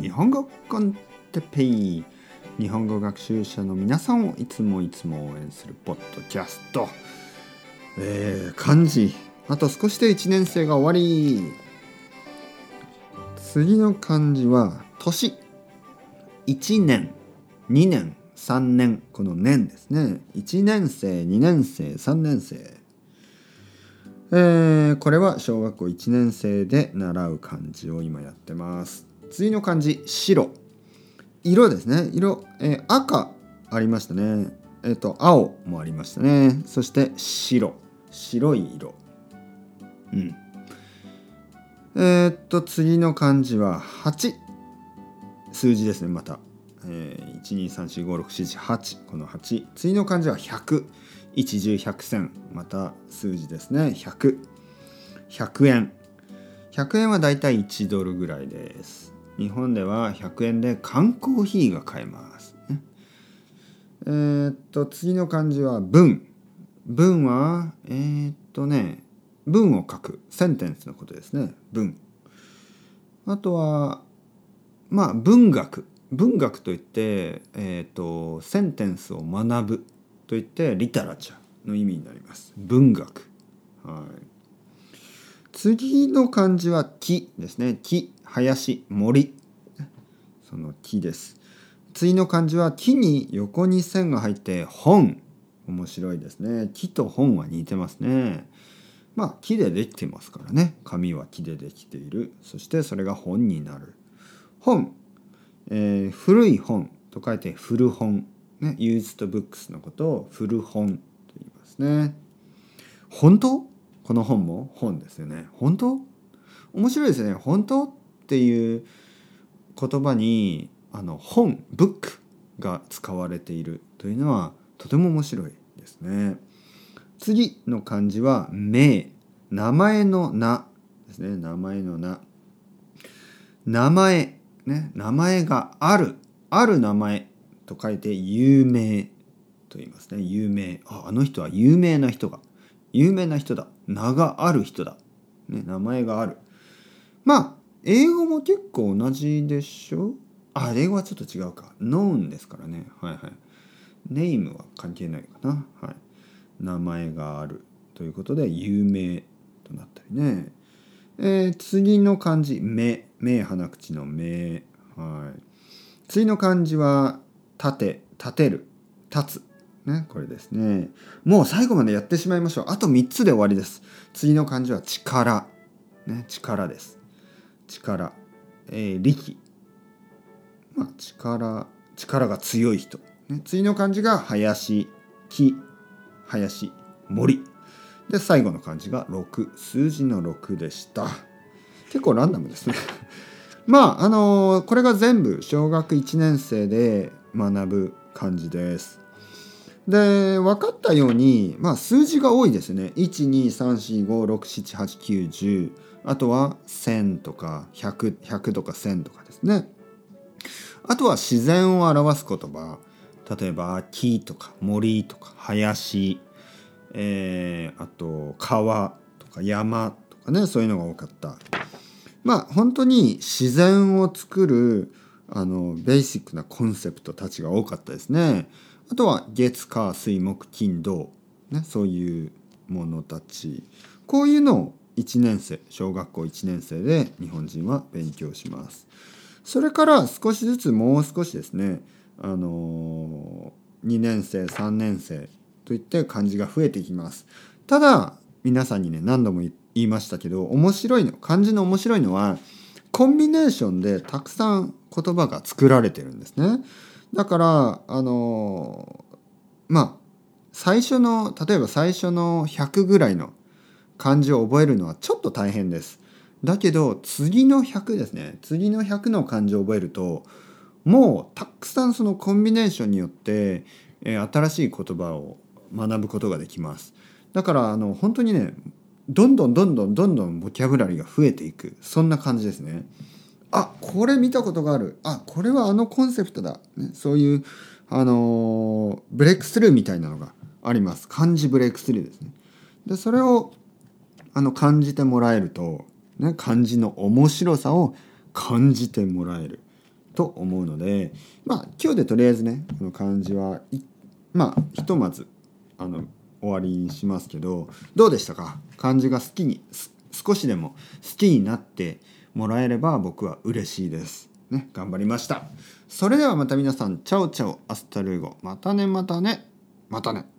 日本語コンテペイ。日本語学習者の皆さんをいつもいつも応援するポッドキャスト、えー、漢字あと少しで1年生が終わり。次の漢字は年。1年2年。3年。この年。ですね1年生2年生。3年生。えー、これは小学校1年生で習う漢字を今やってます。次の漢字白。色ですね。色、えー、赤ありましたね。えっ、ー、と青もありましたね。そして白。白い色。うん。えっと次の漢字は8数字ですねまた、えー、123456778この8次の漢字は100一十百銭また数字ですね。100 100円。100円はだいたい1ドルぐらいです。日本では100円で缶コーヒーが買えます、えー、っと次の漢字は文。文はえー、っとね文を書く。センテンスのことですね。文。あとはまあ文学。文学といって、えーと、とセンテンスを学ぶといってリタラチャーの意味になります。文学。はい。次の漢字は木ですね。木林森。その木です。次の漢字は木に横に線が入って本。面白いですね。木と本は似てますね。まあ木でできてますからね。紙は木でできている。そしてそれが本になる。本、えー、古い本。と書いて古本。ね、used books のことを古本と言いますね。本当？この本も本ですよね。本当？面白いですね。本当っていう言葉にあの本、ブックが使われているというのはとても面白いですね。次の漢字は名。名前の名ですね。名前の名。名前。ね。名前がある。ある名前と書いて有名と言いますね有名ああの人は有名な人が有名な人だ。名がある人だ、ね、名前がある。まあ英語も結構同じでしょ？あ英語はちょっと違うか。known ですからね。はいはい。ネームは関係ないかな。はい。名前があるということで有名となったりね。えー、次の漢字。目目鼻口の目はい。次の漢字は立て。立てる。立つ。ねこれですね。もう最後までやってしまいましょう。あと3つで終わりです。次の漢字は力。ね力です。力。えー、力。まあ力力が強い人、ね、次の漢字が林。木。林。森。で最後の漢字が6数字の6でした。結構ランダムですね。まああのー、これが全部小学1年生で学ぶ感じです。で分かったように、まあ、数字が多いですね。12345678910あとは1000とか 100, 100とか1000とかですね。あとは自然を表す言葉例えば木とか森とか林、えー、あと川とか山とかねそういうのが多かった。まあ本当に自然を作るあのベーシックなコンセプトたちが多かったですね。あとは月火水木金土、ね、そういうものたちこういうのを1年生小学校1年生で日本人は勉強します。それから少しずつもう少しですねあの2年生3年生といって漢字が増えていきます。ただ皆さんにね何度も言いましたけど面白いの漢字の面白いのはコンビネーションでたくさん言葉が作られてるんですね。だからあのまあ最初の例えば最初の100ぐらいの漢字を覚えるのはちょっと大変です。だけど次の100ですね次の100の漢字を覚えるともうたくさんそのコンビネーションによって、えー、新しい言葉を学ぶことができます。だからあの本当にねどんどんどんどんどんどんボキャブラリーが増えていくそんな感じですね。あこれ見たことがある。あこれはあのコンセプトだ、ね、そういうあの、ブレイクスルーみたいなのがあります。漢字ブレイクスルーですね。でそれをあの感じてもらえると、ね、漢字の面白さを感じてもらえると思うのでまあ今日でとりあえずねこの漢字はまあひとまずあの終わりにしますけどどうでしたか？漢字が好きに少しでも好きになってもらえれば僕は嬉しいです。ね、頑張りました。それではまた皆さん、 Chao chao, hasta luego。またね、またね、またね。